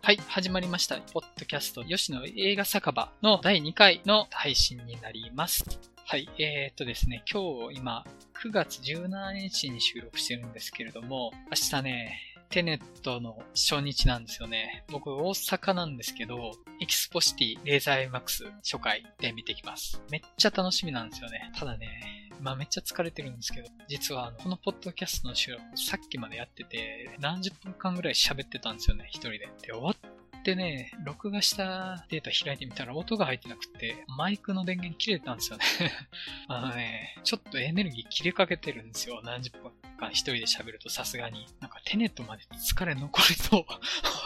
はい、始まりました。ポッドキャスト、吉野映画酒場の第2回の配信になります。はい、えー、っとですね、今日今、9月17日に収録してるんですけれども、明日ね、テネットの初日なんですよね。僕、大阪なんですけど、エキスポシティレーザー MAX 初回で見てきます。めっちゃ楽しみなんですよね。ただね、まあめっちゃ疲れてるんですけど、実はあのこのポッドキャストの収録、さっきまでやってて、何十分間ぐらい喋ってたんですよね、一人で。で、終わってね、録画したデータ開いてみたら音が入ってなくて、マイクの電源切れたんですよね。あのね、ちょっとエネルギー切れかけてるんですよ。何十分間一人で喋るとさすがに。なんかテネットまで疲れ残りそう。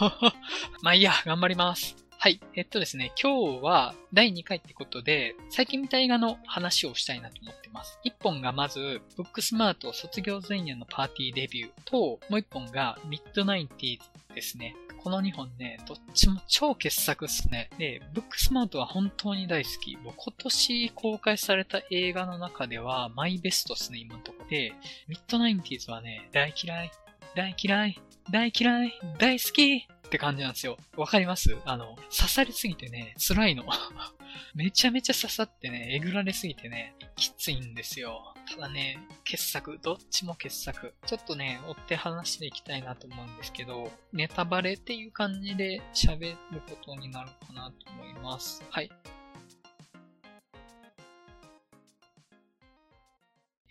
まあいいや、頑張ります。はい。えっとですね、今日は第2回ってことで、最近見た映画の話をしたいなと思ってます。1本がまず、ブックスマート卒業前夜のパーティーデビューと、もう1本がミッドナインティーズですね。この2本ね、どっちも超傑作っすね。で、ブックスマートは本当に大好き。もう今年公開された映画の中ではマイベストっすね、今のところで。ミッドナインティーズはね、大嫌い、大嫌い、大嫌い、大好きって感じなんですよ。わかります？あの、刺されすぎてね、辛いの。めちゃめちゃ刺さってね、えぐられすぎてね、きついんですよ。ただね、傑作、どっちも傑作。ちょっとね、追って話していきたいなと思うんですけど、ネタバレっていう感じで喋ることになるかなと思います。はい。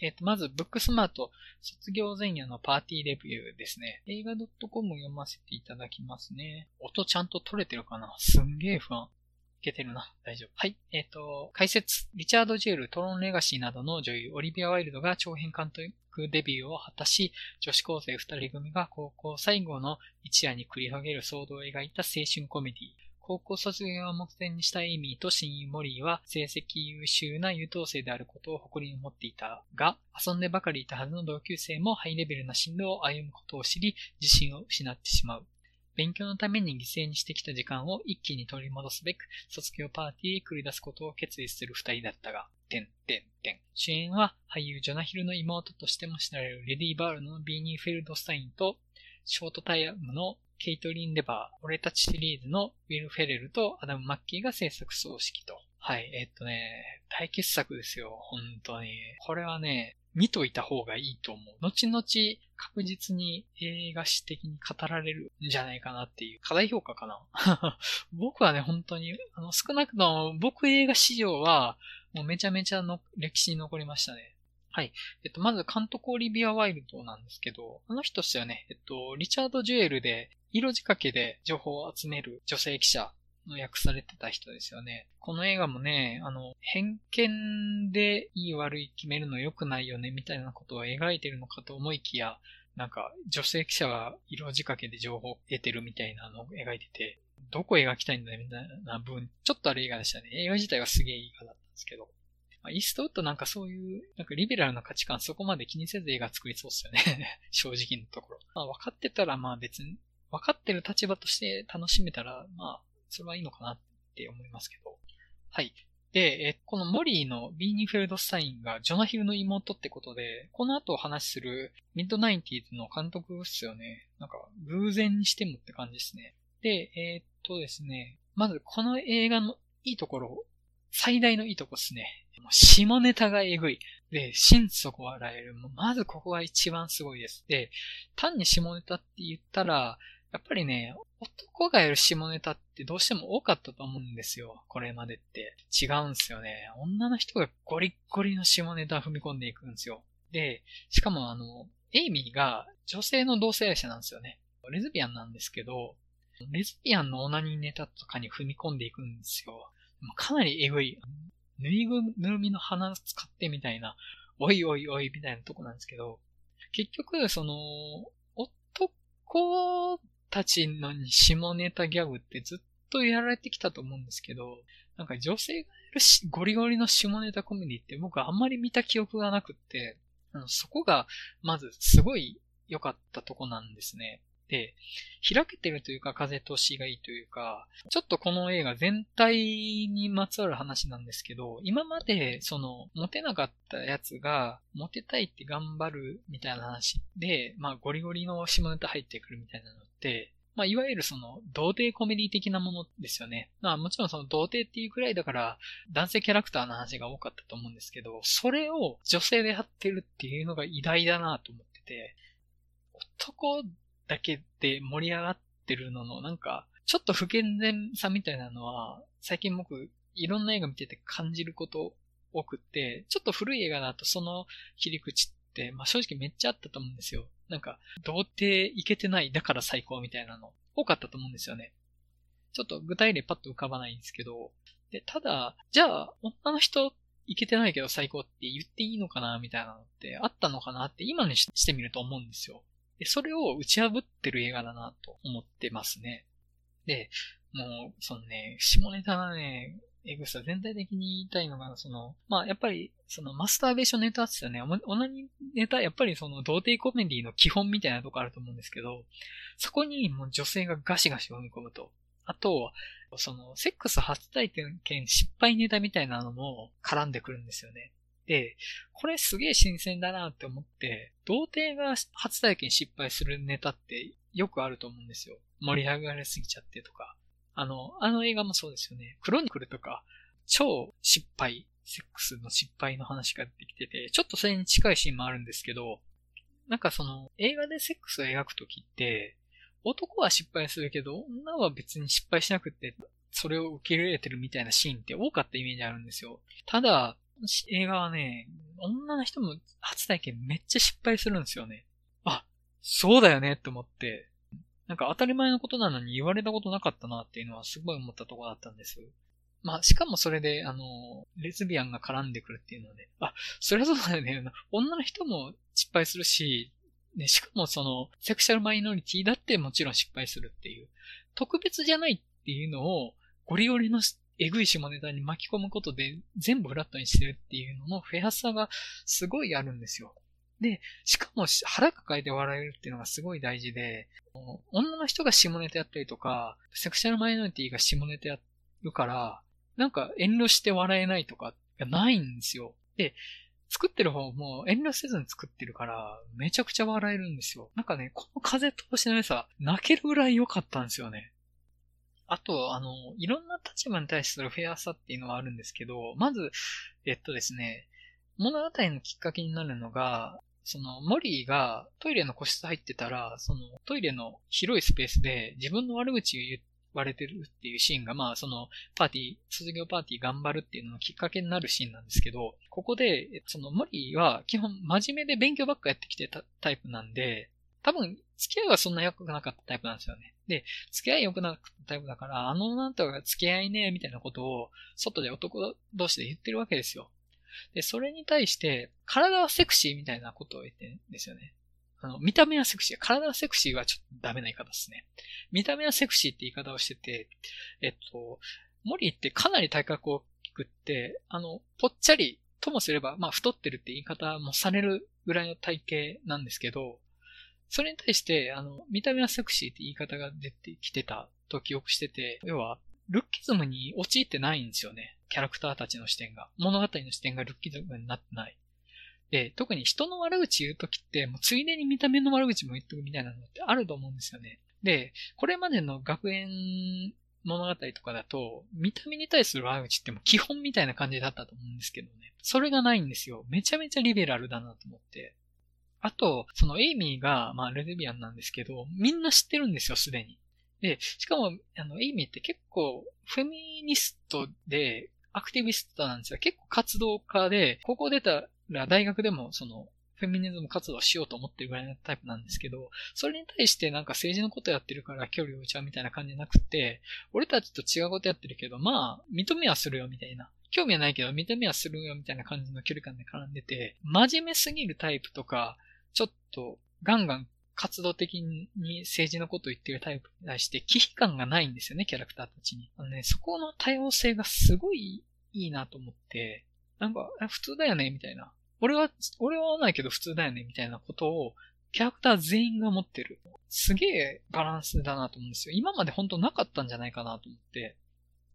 えっ、と、まず、ブックスマート卒業前夜のパーティーレビューですね。映画 .com 読ませていただきますね。音ちゃんと取れてるかな？すんげえ不安。いけてるな。大丈夫。はい。えっ、と、解説。リチャード・ジェール、トロン・レガシーなどの女優、オリビア・ワイルドが長編監督デビューを果たし、女子高生二人組が高校最後の一夜に繰り広げる騒動を描いた青春コメディ。高校卒業を目前にしたエイミーと親友モリーは成績優秀な優等生であることを誇りに思っていたが、遊んでばかりいたはずの同級生もハイレベルな進路を歩むことを知り、自信を失ってしまう。勉強のために犠牲にしてきた時間を一気に取り戻すべく、卒業パーティーへ繰り出すことを決意する二人だったが、てんてんてん。主演は俳優ジョナヒルの妹としても知られるレディ・バードのビーニー・フェルドスタインと、ショート・タームのケイトリン・レバー、俺たちシリーズのウィル・フェレルとアダム・マッキーが制作総指揮と。はい、え、っとね、大傑作ですよ、本当に。これはね、見といた方がいいと思う。後々確実に映画史的に語られるんじゃないかなっていう課題評価かな。僕はね、本当に、あの、少なくとも僕映画史上は、もうめちゃめちゃの歴史に残りましたね。はい。えっと、まず監督オリビア・ワイルドなんですけど、あの人としてはね、えっと、リチャード・ジュエルで、色仕掛けで情報を集める女性記者の訳されてた人ですよね。この映画もね、あの、偏見でいい悪い決めるの良くないよね、みたいなことを描いてるのかと思いきや、なんか、女性記者が色仕掛けで情報を得てるみたいなのを描いてて、どこ描きたいんだよみたいな分、ちょっとある映画でしたね。映画自体はすげえいい映画だったんですけど。まあ、イーストウッドなんかそういう、なんかリベラルな価値観そこまで気にせず映画作りそうっすよね。正直なところ。まあ分かってたらまあ別に、分かってる立場として楽しめたら、まあ、それはいいのかなって思いますけど。はい。で、え、このモリーのビーニフェルドスタインがジョナヒルの妹ってことで、この後お話しするミッドナインティーズの監督っすよね。なんか、偶然にしてもって感じですね。で、えー、っとですね、まずこの映画のいいところ、最大のいいとこですね。下ネタがえぐい。で、心底笑える。まずここが一番すごいです。で、単に下ネタって言ったら、やっぱりね、男がやる下ネタってどうしても多かったと思うんですよ。これまでって。違うんですよね。女の人がゴリッゴリの下ネタ踏み込んでいくんですよ。で、しかもあの、エイミーが女性の同性愛者なんですよね。レズビアンなんですけど、レズビアンのオナニーネタとかに踏み込んでいくんですよ。かなりエグい。ぬいぐるみの鼻使ってみたいな、おいおいおいみたいなとこなんですけど、結局、その、男たちの下ネタギャグってずっとやられてきたと思うんですけど、なんか女性がやるゴリゴリの下ネタコメディって僕あんまり見た記憶がなくって、そこがまずすごい良かったとこなんですね。で、開けてるというか風通しがいいというか、ちょっとこの映画全体にまつわる話なんですけど、今までそのモテなかったやつがモテたいって頑張るみたいな話で、まあゴリゴリの下ネタ入ってくるみたいなの、まあ、いわゆるその、童貞コメディ的なものですよね。まあ、もちろんその童貞っていうくらいだから、男性キャラクターの話が多かったと思うんですけど、それを女性でやってるっていうのが偉大だなと思ってて、男だけで盛り上がってるのの、なんか、ちょっと不健全さみたいなのは、最近僕、いろんな映画見てて感じること多くって、ちょっと古い映画だとその切り口って、まあ正直めっちゃあったと思うんですよ。なんか、童貞いけてない、だから最高みたいなの、多かったと思うんですよね。ちょっと具体例パッと浮かばないんですけど、で、ただ、じゃあ、女の人いけてないけど最高って言っていいのかなみたいなのってあったのかなって今にしてみると思うんですよ。で、それを打ち破ってる映画だなと思ってますね。で、もう、そのね、下ネタなね、エグさ全体的に言いたいのが、その、まあ、やっぱり、そのマスターベーションネタって言ったらね、オナニネタ、やっぱりその童貞コメディの基本みたいなとこあると思うんですけど、そこにもう女性がガシガシ踏み込むと。あと、その、セックス初体験失敗ネタみたいなのも絡んでくるんですよね。で、これすげえ新鮮だなって思って、童貞が初体験失敗するネタってよくあると思うんですよ。盛り上がりすぎちゃってとか。あの、あの映画もそうですよね。クロニクルとか、超失敗、セックスの失敗の話が出てきてて、ちょっとそれに近いシーンもあるんですけど、なんかその、映画でセックスを描くときって、男は失敗するけど、女は別に失敗しなくて、それを受け入れてるみたいなシーンって多かったイメージあるんですよ。ただ、映画はね、女の人も初体験めっちゃ失敗するんですよね。あ、そうだよねって思って、なんか当たり前のことなのに言われたことなかったなっていうのはすごい思ったところだったんです。まあ、しかもそれで、あの、レズビアンが絡んでくるっていうので、あ、そりゃそうだよね。女の人も失敗するし、ね、しかもその、セクシャルマイノリティだってもちろん失敗するっていう、特別じゃないっていうのを、ゴリゴリのえぐい下ネタに巻き込むことで全部フラットにしてるっていうののフェアさがすごいあるんですよ。で、しかも腹抱えて笑えるっていうのがすごい大事で、女の人が下ネタやったりとか、セクシャルマイノリティが下ネタやるから、なんか遠慮して笑えないとかがないんですよ。で、作ってる方も遠慮せずに作ってるから、めちゃくちゃ笑えるんですよ。なんかね、この風通しの良さ、泣けるぐらい良かったんですよね。あと、あの、いろんな立場に対するフェアさっていうのはあるんですけど、まず、えっとですね、物語のきっかけになるのが、その、モリーがトイレの個室入ってたら、その、トイレの広いスペースで自分の悪口を言われてるっていうシーンが、まあ、その、パーティー、卒業パーティー頑張るっていうののきっかけになるシーンなんですけど、ここで、その、モリーは基本真面目で勉強ばっかやってきてたタイプなんで、多分、付き合いはそんな良くなかったタイプなんですよね。で、付き合い良くなかったタイプだから、あのなんとか付き合いね、みたいなことを、外で男同士で言ってるわけですよ。で、それに対して、体はセクシーみたいなことを言ってるんですよね。あの、見た目はセクシー。体はセクシーはちょっとダメな言い方ですね。見た目はセクシーって言い方をしてて、えっと、モリーってかなり体格大きくって、あの、ぽっちゃりともすれば、まあ太ってるって言い方もされるぐらいの体型なんですけど、それに対して、あの、見た目はセクシーって言い方が出てきてたと記憶してて、要は、ルッキズムに陥ってないんですよね。キャラクターたちの視点が。物語の視点がルッキズムになってない。で、特に人の悪口言うときって、もうついでに見た目の悪口も言っとくみたいなのってあると思うんですよね。で、これまでの学園物語とかだと、見た目に対する悪口っても基本みたいな感じだったと思うんですけどね。それがないんですよ。めちゃめちゃリベラルだなと思って。あと、そのエイミーが、まあ、レズビアンなんですけど、みんな知ってるんですよ、すでに。で、しかも、あの、エイミーって結構、フェミニストで、アクティビストなんですよ。結構活動家で、高校出たら大学でも、その、フェミニズム活動しようと思ってるぐらいのタイプなんですけど、それに対してなんか政治のことやってるから距離を置いちゃうみたいな感じじゃなくて、俺たちと違うことやってるけど、まあ、認めはするよみたいな。興味はないけど、認めはするよみたいな感じの距離感で絡んでて、真面目すぎるタイプとか、ちょっとガンガン活動的に政治のことを言ってるタイプに対して危機感がないんですよね、キャラクターたちに。あのね、そこの多様性がすごいいいなと思って、なんか、普通だよね、みたいな。俺は、俺はないけど普通だよね、みたいなことを、キャラクター全員が持ってる。すげえバランスだなと思うんですよ。今まで本当なかったんじゃないかなと思って。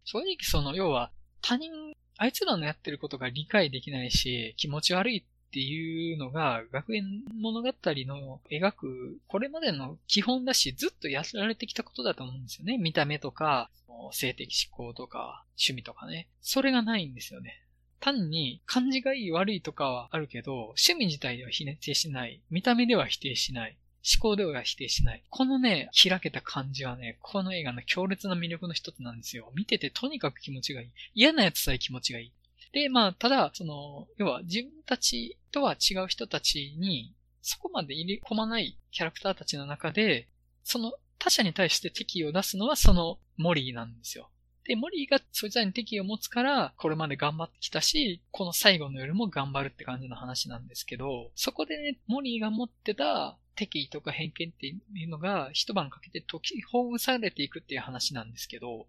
正直その、要は、他人、あいつらのやってることが理解できないし、気持ち悪いっていうのが学園物語の描くこれまでの基本だしずっとやられてきたことだと思うんですよね。見た目とか性的思考とか趣味とかね。それがないんですよね。単に感じがいい悪いとかはあるけど、趣味自体では否定しない。見た目では否定しない。思考では否定しない。このね、開けた感じはね、この映画の強烈な魅力の一つなんですよ。見ててとにかく気持ちがいい。嫌なやつさえ気持ちがいい。で、まあ、ただ、その、要は自分たちとは違う人たちに、そこまで入れ込まないキャラクターたちの中で、その他者に対して敵意を出すのはそのモリーなんですよ。で、モリーがそいつらに敵意を持つから、これまで頑張ってきたし、この最後の夜も頑張るって感じの話なんですけど、そこでね、モリーが持ってた敵意とか偏見っていうのが一晩かけて解きほぐされていくっていう話なんですけど、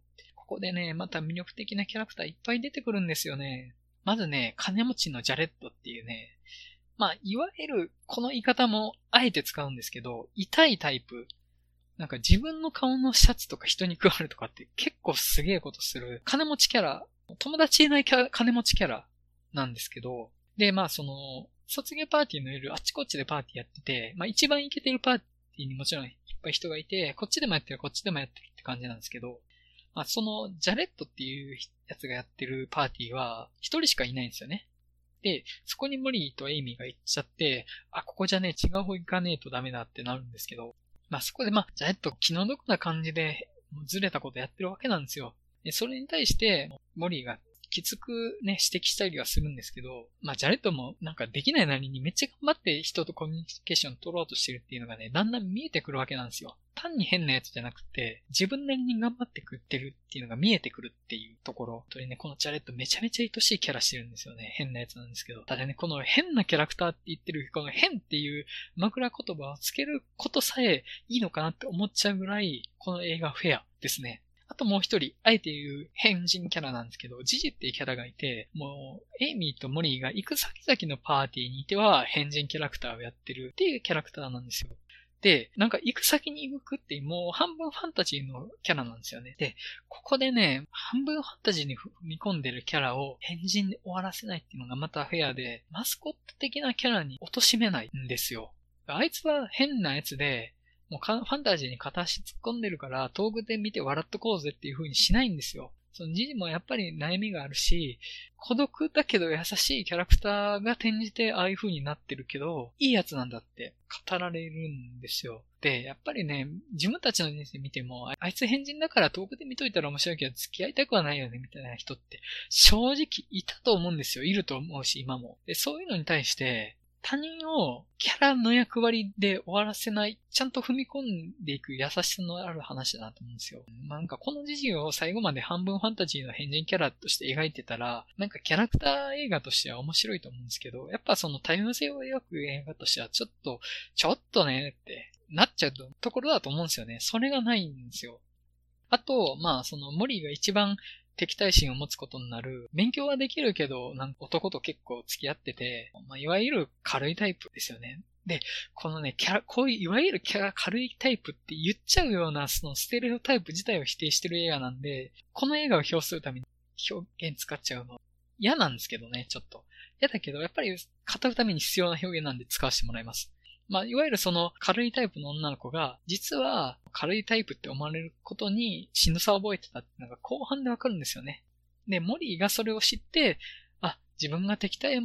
ここでね、また魅力的なキャラクターいっぱい出てくるんですよね。まずね、金持ちのジャレットっていうね、まあ、いわゆる、この言い方もあえて使うんですけど、痛いタイプ。なんか自分の顔のシャツとか人に配るとかって結構すげえことする。金持ちキャラ、友達いない金持ちキャラなんですけど、で、まあその、卒業パーティーの夜あっちこっちでパーティーやってて、まあ一番イケてるパーティーにもちろんいっぱい人がいて、こっちでもやってる、こっちでもやってるって感じなんですけど、まあ、その、ジャレットっていうやつがやってるパーティーは、一人しかいないんですよね。で、そこにモリーとエイミーが行っちゃって、あ、ここじゃね、違う方行かねえとダメだってなるんですけど、まあそこでまあ、ジャレット気の毒な感じで、ずれたことやってるわけなんですよ。で、それに対して、モリーがきつくね、指摘したりはするんですけど、まあ、ジャレットもなんかできないなりにめっちゃ頑張って人とコミュニケーション取ろうとしてるっていうのがね、だんだん見えてくるわけなんですよ。単に変なやつじゃなくて、自分なりに頑張ってくってるっていうのが見えてくるっていうところ。とね、このジャレットめちゃめちゃ愛しいキャラしてるんですよね。変なやつなんですけど。ただね、この変なキャラクターって言ってる、この変っていう枕言葉をつけることさえいいのかなって思っちゃうぐらい、この映画フェアですね。ともう一人、あえて言う変人キャラなんですけど、ジジっていうキャラがいて、もう、エイミーとモリーが行く先々のパーティーにいては変人キャラクターをやってるっていうキャラクターなんですよ。で、なんか行く先に行くってもう半分ファンタジーのキャラなんですよね。で、ここでね、半分ファンタジーに踏み込んでるキャラを変人で終わらせないっていうのがまたフェアで、マスコット的なキャラに貶めないんですよ。あいつは変なやつで、もうファンタジーに片足突っ込んでるから、遠くで見て笑っとこうぜっていう風にしないんですよ。そのジジもやっぱり悩みがあるし、孤独だけど優しいキャラクターが転じてああいう風になってるけど、いいやつなんだって語られるんですよ。で、やっぱりね、自分たちの人生見ても、あいつ変人だから遠くで見といたら面白いけど付き合いたくはないよね、みたいな人って正直いたと思うんですよ。いると思うし、今も。で、そういうのに対して、他人をキャラの役割で終わらせない、ちゃんと踏み込んでいく優しさのある話だなと思うんですよ。なんかこの事情を最後まで半分ファンタジーの変人キャラとして描いてたら、なんかキャラクター映画としては面白いと思うんですけど、やっぱその多様性を描く映画としてはちょっと、ちょっとねってなっちゃうところだと思うんですよね。それがないんですよ。あと、まあ、その、モリーが一番敵対心を持つことになる、勉強はできるけど、なんか男と結構付き合ってて、まあ、いわゆる軽いタイプですよね。で、このね、キャラ、こういう、いわゆるキャラ軽いタイプって言っちゃうような、そのステレオタイプ自体を否定してる映画なんで、この映画を表するために表現使っちゃうの嫌なんですけどね、ちょっと。嫌だけど、やっぱり語るために必要な表現なんで使わせてもらいます。まあ、いわゆるその軽いタイプの女の子が、実は軽いタイプって思われることにしんさを覚えてたっていうのが後半でわかるんですよね。で、モリーがそれを知って、あ、自分が敵対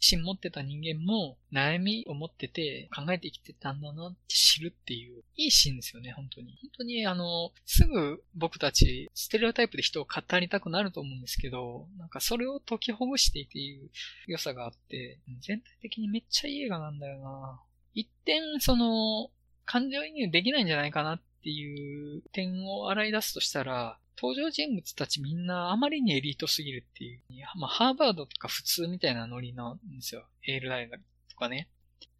心持ってた人間も悩みを持ってて考えてきてたんだなって知るっていう、いいシーンですよね、本当に。本当にあの、すぐ僕たちステレオタイプで人を語りたくなると思うんですけど、なんかそれを解きほぐしていていう良さがあって、全体的にめっちゃいい映画なんだよな一点、その、感情移入できないんじゃないかなっていう点を洗い出すとしたら、登場人物たちみんなあまりにエリートすぎるっていう。まあ、ハーバードとか普通みたいなノリなんですよ。エール大学とかね。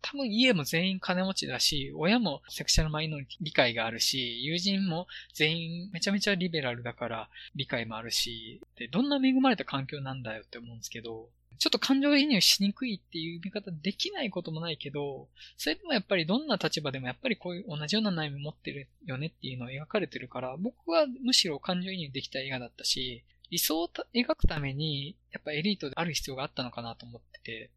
多分家も全員金持ちだし、親もセクシャルマイノリティ理解があるし、友人も全員めちゃめちゃリベラルだから理解もあるし、で、どんな恵まれた環境なんだよって思うんですけど、ちょっと感情移入しにくいっていう見方できないこともないけど、それでもやっぱりどんな立場でもやっぱりこういう同じような悩み持ってるよねっていうのを描かれてるから、僕はむしろ感情移入できた映画だったし、理想を描くために、やっぱエリートである必要があったのかなと思ってて、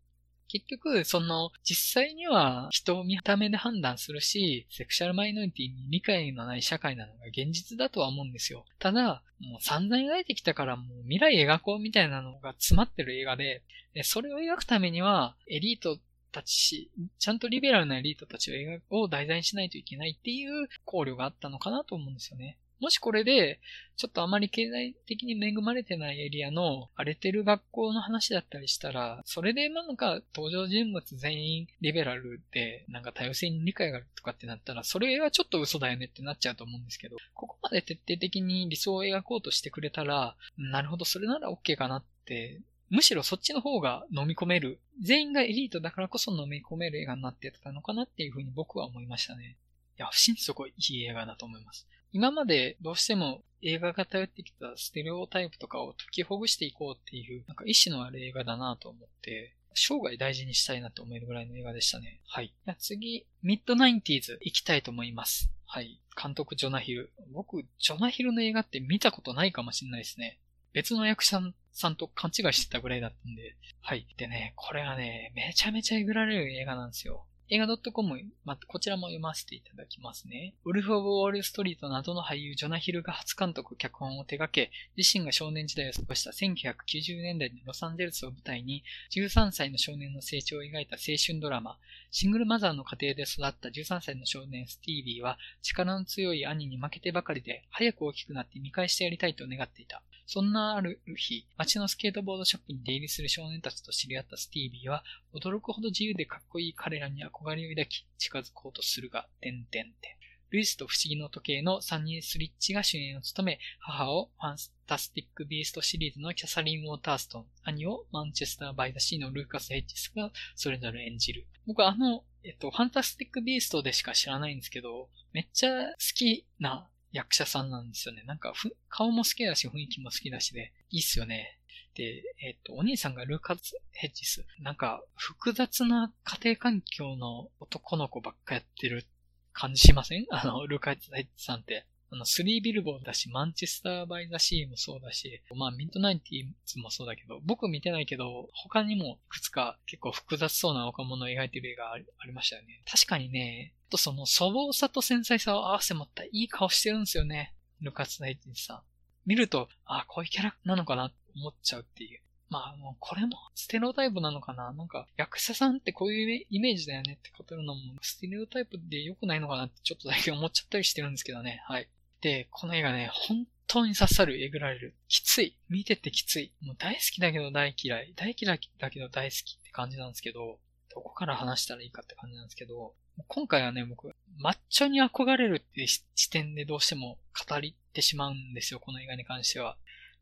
結局、その、実際には人を見た目で判断するし、セクシャルマイノリティに理解のない社会なのが現実だとは思うんですよ。ただ、もう散々描いてきたからもう未来描こうみたいなのが詰まってる映画で、でそれを描くためには、エリートたち、ちゃんとリベラルなエリートたちを描を題材にしないといけないっていう考慮があったのかなと思うんですよね。もしこれで、ちょっとあまり経済的に恵まれてないエリアの荒れてる学校の話だったりしたら、それでなんか登場人物全員リベラルで、なんか多様性に理解があるとかってなったら、それはちょっと嘘だよねってなっちゃうと思うんですけど、ここまで徹底的に理想を描こうとしてくれたら、なるほど、それなら OK かなってむしろそっちの方が飲み込める。全員がエリートだからこそ飲み込める映画になってたのかなっていうふうに僕は思いましたね。いや、不審そこいい映画だと思います。今までどうしても映画が頼ってきたステレオタイプとかを解きほぐしていこうっていう、なんか意志のある映画だなと思って、生涯大事にしたいなと思えるぐらいの映画でしたね。はい。次、ミッドナインティーズ行きたいと思います。はい。監督ジョナヒル。僕、ジョナヒルの映画って見たことないかもしれないですね。別の役者さんと勘違いしてたぐらいだったんで。はい。でね、これがね、めちゃめちゃえぐられる映画なんですよ。映画 .com、ま、こちらも読ませていただきますね。ウルフ・オブ・ウォール・ストリートなどの俳優ジョナヒルが初監督、脚本を手掛け、自身が少年時代を過ごした1990年代のロサンゼルスを舞台に、13歳の少年の成長を描いた青春ドラマ、シングルマザーの家庭で育った13歳の少年スティービーは、力の強い兄に負けてばかりで、早く大きくなって見返してやりたいと願っていた。そんなある日、街のスケートボードショップに出入りする少年たちと知り合ったスティービーは、驚くほど自由でかっこいい彼らに憧れを抱き、近づこうとするが、てんてんてん。ルイスと不思議の時計のサニー・スリッチが主演を務め、母をファンタスティック・ビーストシリーズのキャサリン・ウォーターストン、兄をマンチェスター・バイ・ザ・シーのルーカス・ヘッジスがそれぞれ演じる。僕はあの、えっと、ファンタスティック・ビーストでしか知らないんですけど、めっちゃ好きな役者さんなんですよね。なんかふ顔も好きだし、雰囲気も好きだしで、いいっすよね。で、えっ、と、お兄さんがルーカス・ヘッジス。なんか、複雑な家庭環境の男の子ばっかやってる感じしません？あの、ルーカス・ヘッジさんって。あの、スリービルボーだし、マンチェスター・バイ・ザ・シーもそうだし、まあ、ミッドナインティーズもそうだけど、僕見てないけど、他にもいくつか結構複雑そうな若者を描いてる映画ありましたよね。確かにね、とその粗暴さと繊細さを合わせ持ったいい顔してるんですよね。ルカツ・ナイティさん。見ると、ああ、こういうキャラなのかなって思っちゃうっていう。まあ、もうこれもステレオタイプなのかななんか、役者さんってこういうイメージだよねって語るのも、ステレオタイプで良くないのかなってちょっとだけ思っちゃったりしてるんですけどね。はい。で、この映画ね、本当に刺さる、えぐられる。きつい。見ててきつい。もう大好きだけど大嫌い。大嫌いだけど大好きって感じなんですけど、どこから話したらいいかって感じなんですけど、今回はね、僕、マッチョに憧れるっていう視点でどうしても語りってしまうんですよ、この映画に関しては。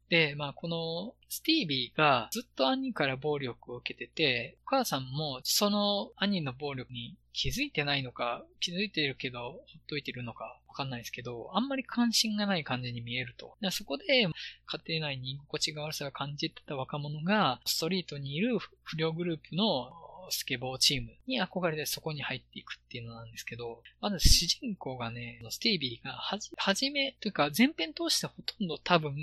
で、まあ、このスティービーがずっと兄から暴力を受けてて、お母さんもその兄の暴力に気づいてないのか、気づいてるけど、ほっといてるのか、わかんないですけど、あんまり関心がない感じに見えると。そこで、家庭内に居心地が悪さを感じてた若者が、ストリートにいる不良グループのスケボーチームに憧れてそこに入っていくっていうのなんですけど、まず主人公がね、スティービーがはじ、はじめ、というか前編通してほとんど多分、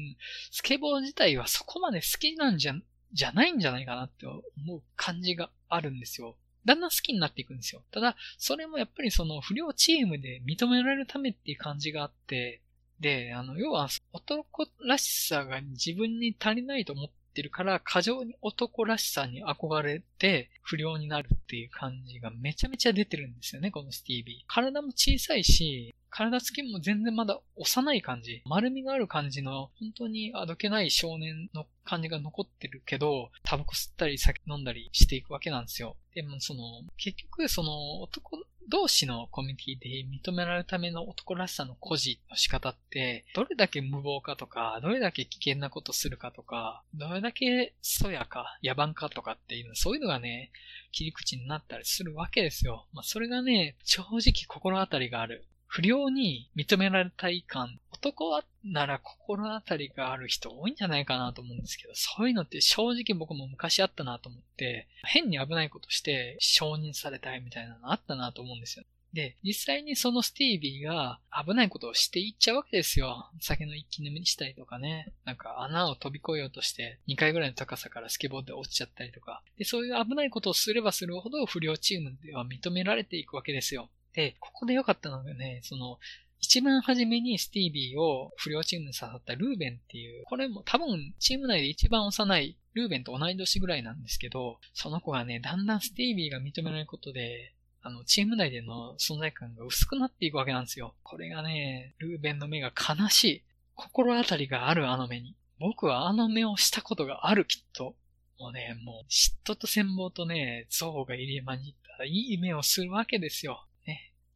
スケボー自体はそこまで好きなんじゃ、じゃないんじゃないかなって思う感じがあるんですよ。だんだん好きになっていくんですよ。ただ、それもやっぱりその不良チームで認められるためっていう感じがあって、で、あの、要は男らしさが自分に足りないと思っってるから、過剰に男らしさに憧れて不良になるっていう感じがめちゃめちゃ出てるんですよね、このスティービー。体も小さいし、体つきも全然まだ幼い感じ。丸みがある感じの、本当にあどけない少年の感じが残ってるけど、タバコ吸ったり酒飲んだりしていくわけなんですよ。でもその、結局その男同士のコミュニティで認められるための男らしさの孤児の仕方って、どれだけ無謀かとか、どれだけ危険なことするかとか、どれだけそやか、野蛮かとかっていう、そういうのがね、切り口になったりするわけですよ。まあ、それがね、正直心当たりがある。不良に認められたい感。男はなら心当たりがある人多いんじゃないかなと思うんですけど、そういうのって正直僕も昔あったなと思って、変に危ないことして承認されたいみたいなのあったなと思うんですよ。で、実際にそのスティービーが危ないことをしていっちゃうわけですよ。酒の一気飲みにしたりとかね。なんか穴を飛び越えようとして2回ぐらいの高さからスケボーで落ちちゃったりとか。で、そういう危ないことをすればするほど不良チームでは認められていくわけですよ。で、ここで良かったのがね、その、一番初めにスティービーを不良チームに刺さったルーベンっていう、これも多分チーム内で一番幼いルーベンと同い年ぐらいなんですけど、その子がね、だんだんスティービーが認められることで、あの、チーム内での存在感が薄くなっていくわけなんですよ。これがね、ルーベンの目が悲しい。心当たりがあるあの目に。僕はあの目をしたことがあるきっと。もうね、もう嫉妬と羨望とね、憎悪が入り混じったいい目をするわけですよ。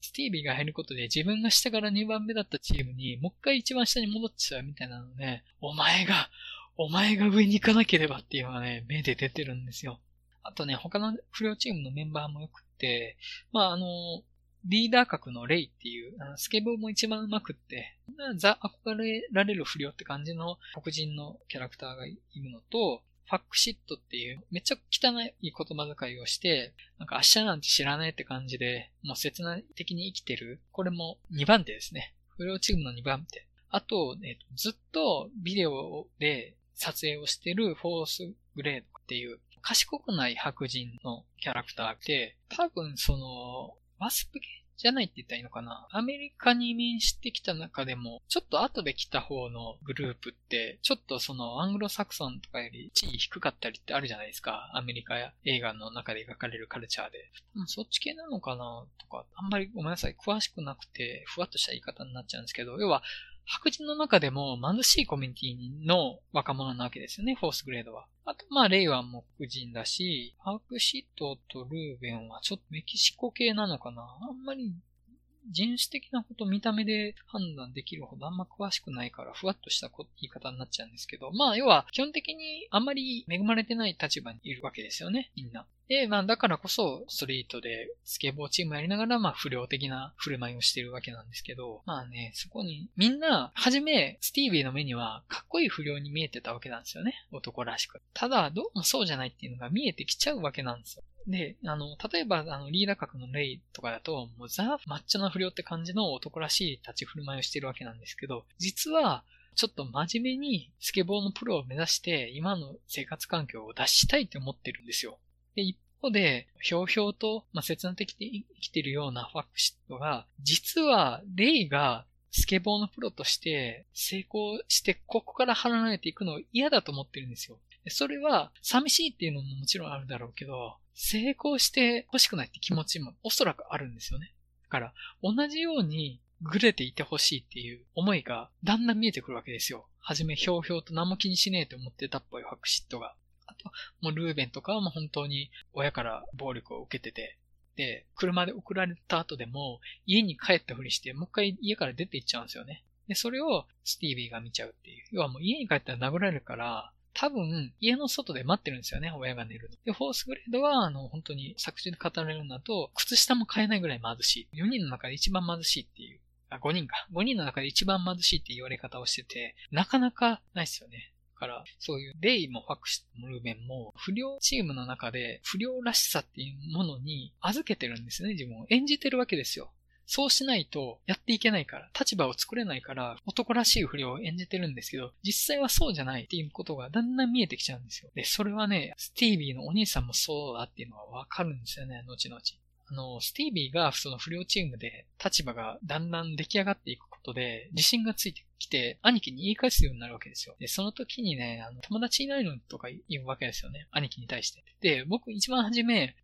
スティービーが入ることで自分が下から2番目だったチームにもう一回一番下に戻っちゃうみたいなのね、お前が、お前が上に行かなければっていうのがね、目で出てるんですよ。あとね、他の不良チームのメンバーもよくって、まあ、あの、リーダー格のレイっていう、あのスケボーも一番上手くって、ザ・憧れられる不良って感じの黒人のキャラクターがいるのと、ファックシットっていうめっちゃ汚い言葉遣いをして、なんか明日なんて知らないって感じで、もう切な的に生きてる。これも2番手ですね。不良チームの2番手。あと、えっ、と、ずっとビデオで撮影をしてるフォースグレードっていう賢くない白人のキャラクターで、多分その、ワスプ系じゃないって言ったらいいのかな？アメリカに移民してきた中でも、ちょっと後で来た方のグループって、ちょっとそのアングロサクソンとかより地位低かったりってあるじゃないですか。アメリカや映画の中で描かれるカルチャーで。そっち系なのかな？とか、あんまりごめんなさい。詳しくなくて、ふわっとした言い方になっちゃうんですけど、要は、白人の中でも貧しいコミュニティの若者なわけですよね、フォースグレードは。あと、まあ、レイは黒人だし、アークシットとルーベンはちょっとメキシコ系なのかなあんまり人種的なこと見た目で判断できるほどあんま詳しくないから、ふわっとした言い方になっちゃうんですけど、まあ、要は、基本的にあんまり恵まれてない立場にいるわけですよね、みんな。で、まあ、だからこそ、ストリートでスケボーチームやりながら、まあ、不良的な振る舞いをしてるわけなんですけど、まあね、そこに、みんな、はじめ、スティービーの目には、かっこいい不良に見えてたわけなんですよね。男らしく。ただ、どうもそうじゃないっていうのが見えてきちゃうわけなんですよ。で、あの、例えば、あの、リーダー格のレイとかだと、もうザ・マッチョな不良って感じの男らしい立ち振る舞いをしてるわけなんですけど、実は、ちょっと真面目にスケボーのプロを目指して、今の生活環境を脱したいって思ってるんですよ。で、一方で、ひょうひょうと、まあ、切な的に生きているようなファクシットが、実は、レイがスケボーのプロとして成功してここから離れていくのを嫌だと思ってるんですよ。それは寂しいっていうのももちろんあるだろうけど、成功して欲しくないって気持ちもおそらくあるんですよね。だから、同じようにグレていてほしいっていう思いがだんだん見えてくるわけですよ。はじめひょうひょうと何も気にしねえと思ってたっぽいファクシットが。あと、もうルーベンとかはもう本当に親から暴力を受けてて、で、車で送られた後でも家に帰ったふりしてもう一回家から出て行っちゃうんですよね。で、それをスティービーが見ちゃうっていう。要はもう家に帰ったら殴られるから、多分、家の外で待ってるんですよね、親が寝るの。で、フォースグレードは、あの、本当に作中で語られるんだと、靴下も買えないぐらい貧しい。4人の中で一番貧しいっていう。あ、5人か。5人の中で一番貧しいって言われ方をしてて、なかなかないですよね。から、そういうレイもファクシもルーベンも、不良チームの中で不良らしさっていうものに預けてるんですね、自分を。演じてるわけですよ。そうしないとやっていけないから、立場を作れないから、男らしい不良を演じてるんですけど、実際はそうじゃないっていうことがだんだん見えてきちゃうんですよ。で、それはね、スティービーのお兄さんもそうだっていうのはわかるんですよね、後々。あの、スティービーがその不良チームで立場がだんだん出来上がっていくことで、自信がついてきて、兄貴に言い返すようになるわけですよ。で、その時にね、あの、友達いないのとか言うわけですよね。兄貴に対して。で、僕一番初め、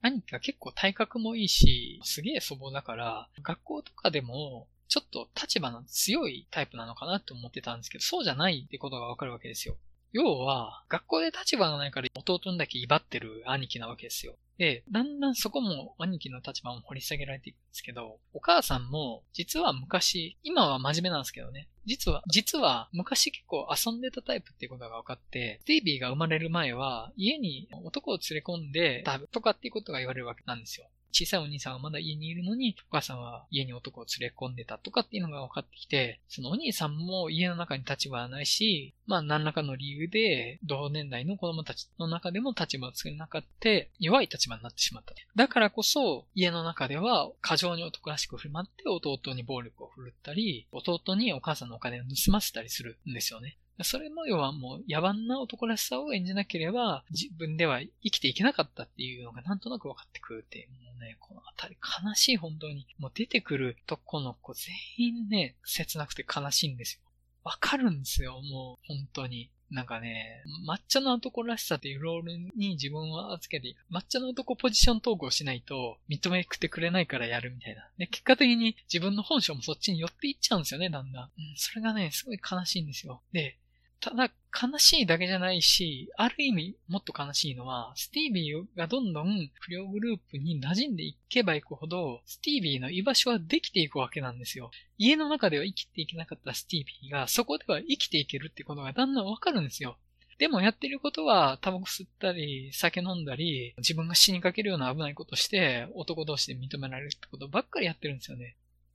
兄貴が結構体格もいいし、すげえ粗暴だから、学校とかでも、ちょっと立場の強いタイプなのかなって思ってたんですけど、そうじゃないってことがわかるわけですよ。要は、学校で立場がないから弟にだけ威張ってる兄貴なわけですよ。で、だんだんそこも兄貴の立場も掘り下げられていくんですけど、お母さんも、実は昔、今は真面目なんですけどね、実は、実は昔結構遊んでたタイプっていうことが分かって、ステイビーが生まれる前は家に男を連れ込んでたとかっていうことが言われるわけなんですよ。小さいお兄さんはまだ家にいるのに、お母さんは家に男を連れ込んでたとかっていうのが分かってきて、そのお兄さんも家の中に立場はないし、まあ何らかの理由で、同年代の子供たちの中でも立場を作れなかった、弱い立場になってしまった。だからこそ、家の中では過剰に男らしく振る舞って弟に暴力を振るったり、弟にお母さんのお金を盗ませたりするんですよね。それも要はもう野蛮な男らしさを演じなければ自分では生きていけなかったっていうのがなんとなく分かってくるって、もうね、このあたり悲しい本当に。もう出てくる男の子全員ね、切なくて悲しいんですよ。わかるんですよ、もう本当に。なんかね、抹茶の男らしさっていうロールに自分を預けて、抹茶の男ポジショントークをしないと認めてくれないからやるみたいな。で、結果的に自分の本性もそっちに寄っていっちゃうんですよね、だんだん。うん、それがね、すごい悲しいんですよ。で、ただ、悲しいだけじゃないし、ある意味もっと悲しいのは、スティービーがどんどん不良グループに馴染んでいけばいくほど、スティービーの居場所はできていくわけなんですよ。家の中では生きていけなかったスティービーが、そこでは生きていけるってことがだんだんわかるんですよ。でもやってることは、タバコ吸ったり、酒飲んだり、自分が死にかけるような危ないことして、男同士で認められるってことばっかりやってるんですよね。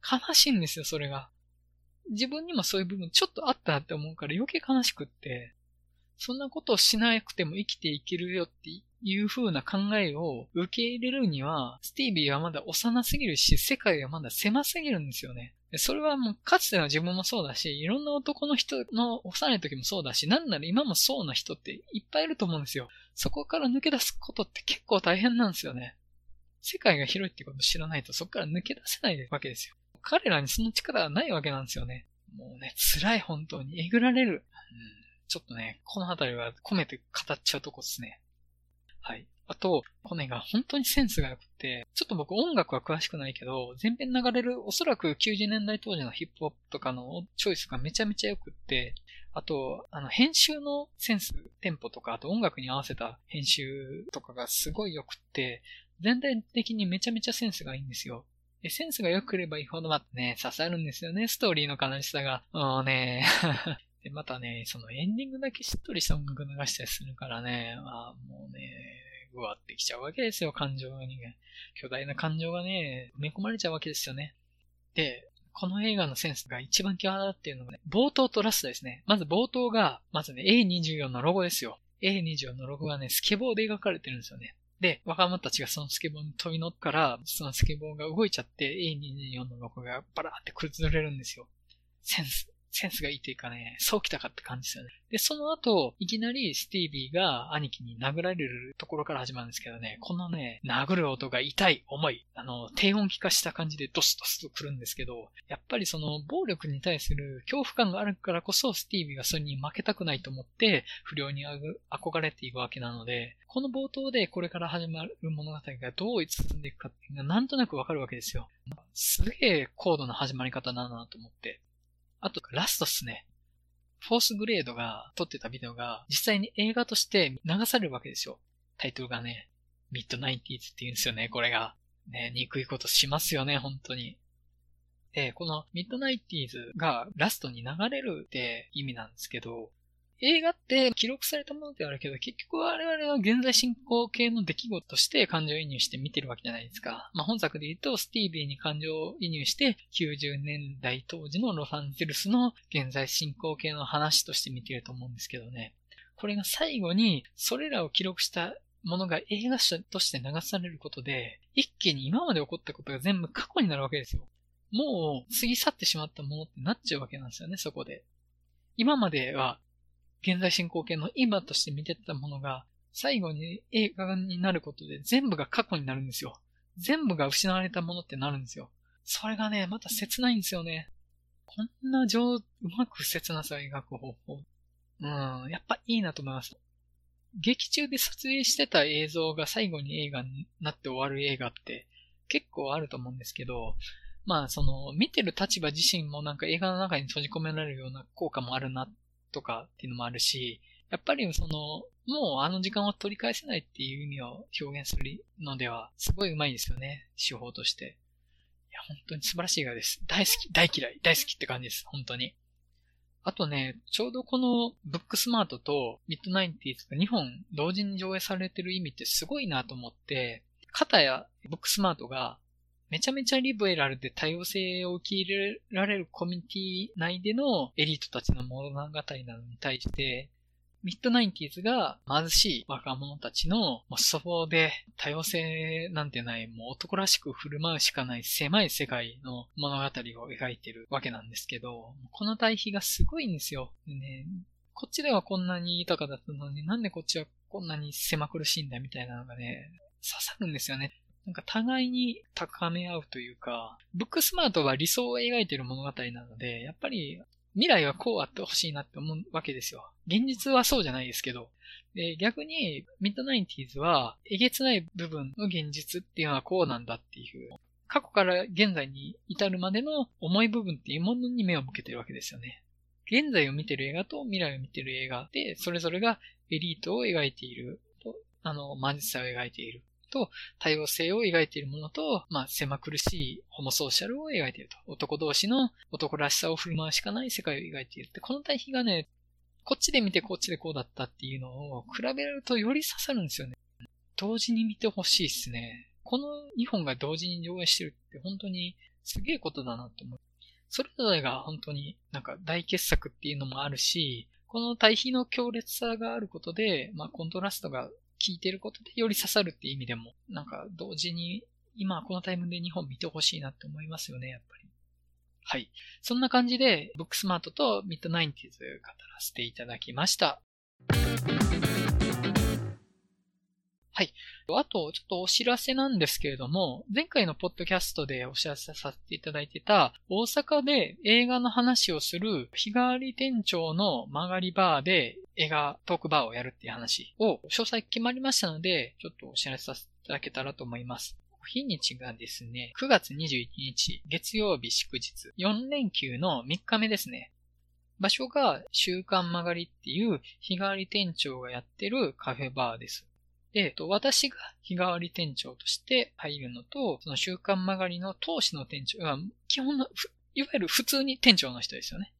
悲しいんですよ、それが。自分にもそういう部分ちょっとあったって思うから余計悲しくって、そんなことをしなくても生きていけるよっていう風な考えを受け入れるには、スティービーはまだ幼すぎるし、世界はまだ狭すぎるんですよね。それはもうかつての自分もそうだし、いろんな男の人の幼い時もそうだし、なんなら今もそうな人っていっぱいいると思うんですよ。そこから抜け出すことって結構大変なんですよね。世界が広いってことを知らないとそこから抜け出せないわけですよ。彼らにその力はないわけなんですよね。もうね、辛い本当に。えぐられる。うん、ちょっとね、このあたりは込めて語っちゃうとこですね。はい。あと、コネが本当にセンスが良くて、ちょっと僕音楽は詳しくないけど、前編流れるおそらく90年代当時のヒップホップとかのチョイスがめちゃめちゃ良くって、あと、あの、編集のセンス、テンポとか、あと音楽に合わせた編集とかがすごい良くって、全体的にめちゃめちゃセンスがいいんですよ。で、センスが良ければいいほどまたね、刺さるんですよね、ストーリーの悲しさが。もうね、で、またね、そのエンディングだけしっとりした音楽流したりするからね、まあもうね、ぐわってきちゃうわけですよ、感情に。巨大な感情がね、埋め込まれちゃうわけですよね。で、この映画のセンスが一番際立っているのがね、冒頭とラストですね。まず冒頭が、まずね、A24 のロゴですよ。A24 のロゴがね、スケボーで描かれてるんですよね。で、若者たちがそのスケボーに飛び乗ったら、そのスケボーが動いちゃって、A24 のロゴがバラーって崩れるんですよ。センス。センスがいいというかね、そうきたかって感じですよね。で、その後、いきなりスティービーが兄貴に殴られるところから始まるんですけどね、このね、殴る音が痛い、重い、あの、低音気化した感じでドスドスと来るんですけど、やっぱりその暴力に対する恐怖感があるからこそ、スティービーがそれに負けたくないと思って、不良に憧れていくわけなので、この冒頭でこれから始まる物語がどう進んでいくかっていうのがなんとなくわかるわけですよ。すげえ高度な始まり方なんだなと思って。あと、ラストっすね。フォースグレードが撮ってたビデオが実際に映画として流されるわけですよ。タイトルがね、ミッドナインティーズって言うんですよね、これが。ね、憎いことしますよね、本当に。で、このミッドナインティーズがラストに流れるって意味なんですけど、映画って記録されたものではあるけど、結局我々は現在進行形の出来事として感情移入して見てるわけじゃないですか。まあ、本作で言うと、スティービーに感情移入して、90年代当時のロサンゼルスの現在進行形の話として見てると思うんですけどね。これが最後に、それらを記録したものが映画として流されることで、一気に今まで起こったことが全部過去になるわけですよ。もう過ぎ去ってしまったものってなっちゃうわけなんですよね、そこで。今までは現在進行形の今として見てたものが、最後に映画になることで全部が過去になるんですよ。全部が失われたものってなるんですよ。それがね、また切ないんですよね。こんな上、うまく切なさを描く方法。うん、やっぱいいなと思います。劇中で撮影してた映像が最後に映画になって終わる映画って結構あると思うんですけど、まあその見てる立場自身もなんか映画の中に閉じ込められるような効果もあるなっとかっていうのもあるし、やっぱりその、もうあの時間は取り返せないっていう意味を表現するのでは、すごい上手いんですよね。手法として。いや、本当に素晴らしい映画です。大好き、大嫌い、大好きって感じです。本当に。あとね、ちょうどこのブックスマートとミッドナインティーズが2本同時に上映されてる意味ってすごいなと思って、片やブックスマートがめちゃめちゃリベラルで多様性を受け入れられるコミュニティ内でのエリートたちの物語なのに対して、ミッドナインティーズが貧しい若者たちのもう粗暴で多様性なんてないもう男らしく振る舞うしかない狭い世界の物語を描いてるわけなんですけど、この対比がすごいんですよ。でね、こっちではこんなに豊かだったのになんでこっちはこんなに狭苦しいんだみたいなのがね、刺さるんですよね。なんか互いに高め合うというか、ブックスマートは理想を描いている物語なので、やっぱり未来はこうあってほしいなって思うわけですよ。現実はそうじゃないですけど。で、逆に、ミッドナインティーズは、えげつない部分の現実っていうのはこうなんだっていう、過去から現在に至るまでの重い部分っていうものに目を向けてるわけですよね。現在を見てる映画と未来を見てる映画で、それぞれがエリートを描いていると、あの、貧しさを描いていると、多様性を描いているものと、まあ、狭苦しいホモソーシャルを描いていると。男同士の男らしさを振る舞うしかない世界を描いているって、この対比がね、こっちで見てこっちでこうだったっていうのを比べるとより刺さるんですよね。同時に見てほしいっすね。この2本が同時に上映してるって本当にすげえことだなと思う。それぞれが本当になんか大傑作っていうのもあるし、この対比の強烈さがあることで、まあコントラストが聞いてることでより刺さるって意味でも、なんか同時に今このタイムで2本見てほしいなって思いますよね、やっぱり。はい。そんな感じで、ブックスマートとミッドナインティーズ語らせていただきました。はい。あと、ちょっとお知らせなんですけれども、前回のポッドキャストでお知らせさせていただいてた、大阪で映画の話をする日替わり店長の曲がりバーで映画トークバーをやるっていう話を詳細決まりましたので、ちょっとお知らせさせていただけたらと思います。日にちがですね、9月21日、月曜日祝日、4連休の3日目ですね。場所が週刊曲がりっていう日替わり店長がやってるカフェバーです。で、私が日替わり店長として入るのと、その週刊曲がりの当時の店長、基本の、いわゆる普通に店長の人ですよね。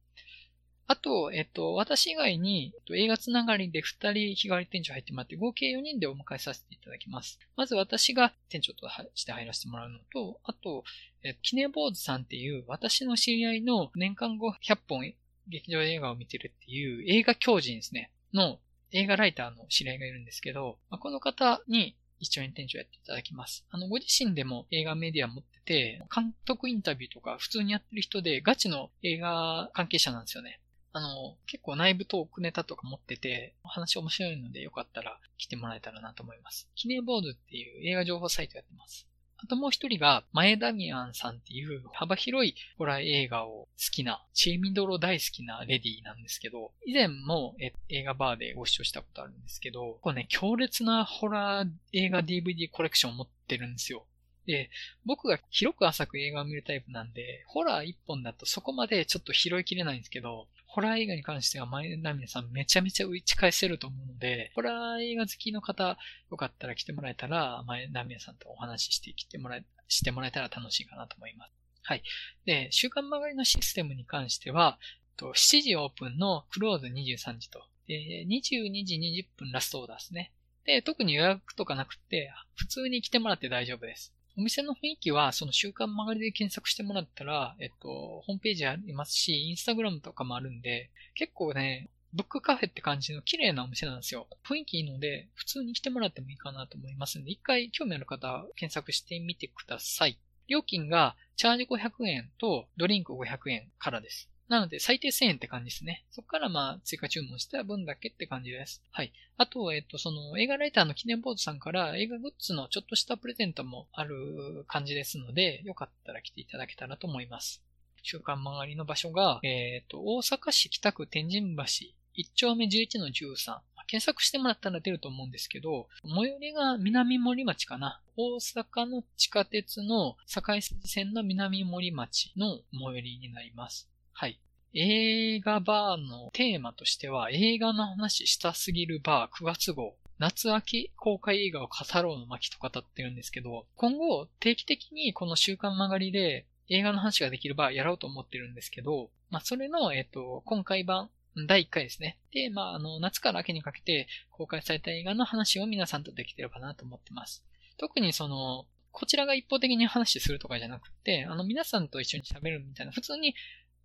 あと、えっと、私以外に、映画つながりで2人日替わり店長入ってもらって、合計4人でお迎えさせていただきます。まず私が店長として入らせてもらうのと、あと、えっと記念坊主さんっていう私の知り合いの年間後100本劇場映画を見てるっていう映画狂人ですね。の映画ライターの知り合いがいるんですけど、まあ、この方に一緒に店長やっていただきます。あの、ご自身でも映画メディア持ってて、監督インタビューとか普通にやってる人で、ガチの映画関係者なんですよね。あの、結構内部トークネタとか持ってて、お話面白いのでよかったら来てもらえたらなと思います。記念ボードっていう映画情報サイトやってます。あともう一人が、前ダミアンさんっていう幅広いホラー映画を好きな、チェミドロ大好きなレディーなんですけど、以前も映画バーでご視聴したことあるんですけど、これね、強烈なホラー映画 DVD コレクションを持ってるんですよ。で、僕が広く浅く映画を見るタイプなんで、ホラー一本だとそこまでちょっと拾いきれないんですけど、ホラー映画に関しては前田美さんめちゃめちゃ打ち返せると思うので、ホラー映画好きの方、よかったら来てもらえたら、前田美さんとお話しして来てもらえ、してもらえたら楽しいかなと思います。はい。で、週刊曲がりのシステムに関しては、7時オープンのクローズ23時と、22時20分ラストオーダーですね。で、特に予約とかなくて、普通に来てもらって大丈夫です。お店の雰囲気は、その週刊曲がりで検索してもらったら、えっと、ホームページありますし、インスタグラムとかもあるんで、結構ね、ブックカフェって感じの綺麗なお店なんですよ。雰囲気いいので、普通に来てもらってもいいかなと思いますんで、一回興味ある方、検索してみてください。料金が、チャージ500円とドリンク500円からです。なので、最低1000円って感じですね。そこからまあ、追加注文した分だけって感じです。はい。あと、えっと、その、映画ライターの記念ボードさんから映画グッズのちょっとしたプレゼントもある感じですので、よかったら来ていただけたらと思います。週刊曲がりの場所が、えっと、大阪市北区天神橋1丁目11の13。検索してもらったら出ると思うんですけど、最寄りが南森町かな。大阪の地下鉄の境線の南森町の最寄りになります。はい。映画バーのテーマとしては、映画の話したすぎるバー9月号。夏秋公開映画を語ろうの巻と語ってるんですけど、今後定期的にこの週刊曲がりで映画の話ができるバーやろうと思ってるんですけど、まあそれの、えっと、今回版、第1回ですね。で、まああの、夏から秋にかけて公開された映画の話を皆さんとできてればなと思ってます。特にその、こちらが一方的に話するとかじゃなくて、あの、皆さんと一緒に喋るみたいな、普通に、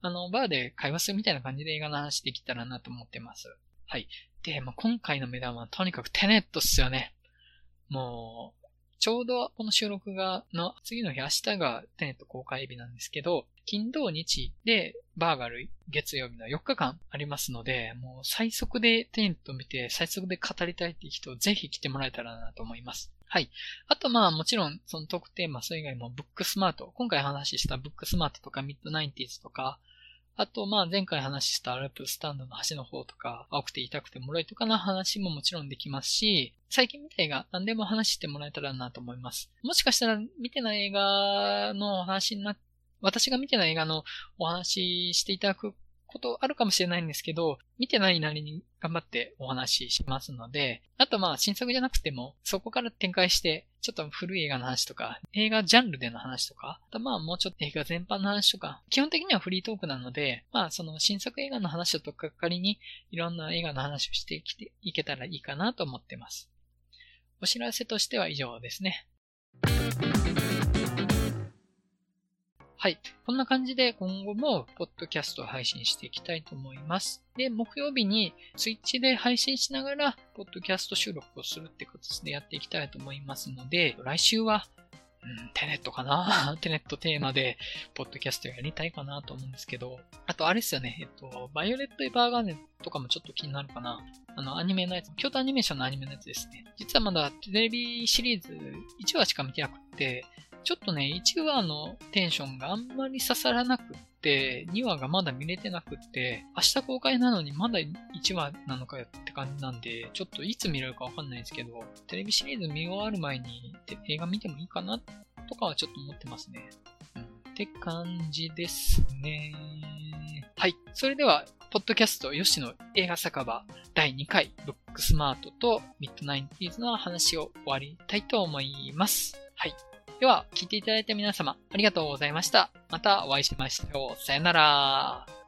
あの、バーで会話するみたいな感じで映画の話できたらなと思ってます。はい。で、まあ、今回の目玉はとにかくテネットっすよね。もう、ちょうどこの収録が、の次の日、明日がテネット公開日なんですけど、金土日でバーガル月曜日の4日間ありますので、もう最速でテネット見て最速で語りたいっていう人、ぜひ来てもらえたらなと思います。はい。あとまあもちろんそのトークテーマ、それ以外もブックスマート、今回話したブックスマートとかミッドナインティーズとか、あと、まあ、前回話したアルプスタンドの端の方とか、青くて痛くて脆いとかな話ももちろんできますし、最近見た映画何でも話してもらえたらなと思います。もしかしたら見てない映画の話にな、私が見てない映画のお話していただくことあるかもしれないんですけど、見てないなりに頑張ってお話ししますので、あとまあ新作じゃなくても、そこから展開して、ちょっと古い映画の話とか、映画ジャンルでの話とか、あとまあもうちょっと映画全般の話とか、基本的にはフリートークなので、まあその新作映画の話とか仮にいろんな映画の話をしてきていけたらいいかなと思ってます。お知らせとしては以上ですね。はい。こんな感じで今後も、ポッドキャストを配信していきたいと思います。で、木曜日にツイッチで配信しながら、ポッドキャスト収録をするって形でやっていきたいと思いますので、来週は、うん、テネットかな？テネットテーマで、ポッドキャストやりたいかなと思うんですけど、あとあれですよね、えっと、バイオレット・エヴァーガーネンとかもちょっと気になるかな？あの、アニメのやつ、京都アニメーションのアニメのやつですね。実はまだテレビシリーズ1話しか見てなくって、ちょっとね、1話のテンションがあんまり刺さらなくって、2話がまだ見れてなくって、明日公開なのにまだ1話なのかよって感じなんで、ちょっといつ見れるかわかんないですけど、テレビシリーズ見終わる前に映画見てもいいかなとかはちょっと思ってますね。って感じですね。はい。それでは、ポッドキャスト吉野映画酒場第2回ブックスマートとミッドナインティーズの話を終わりたいと思います。はい。では、聞いていただいた皆様、ありがとうございました。またお会いしましょう。さよなら。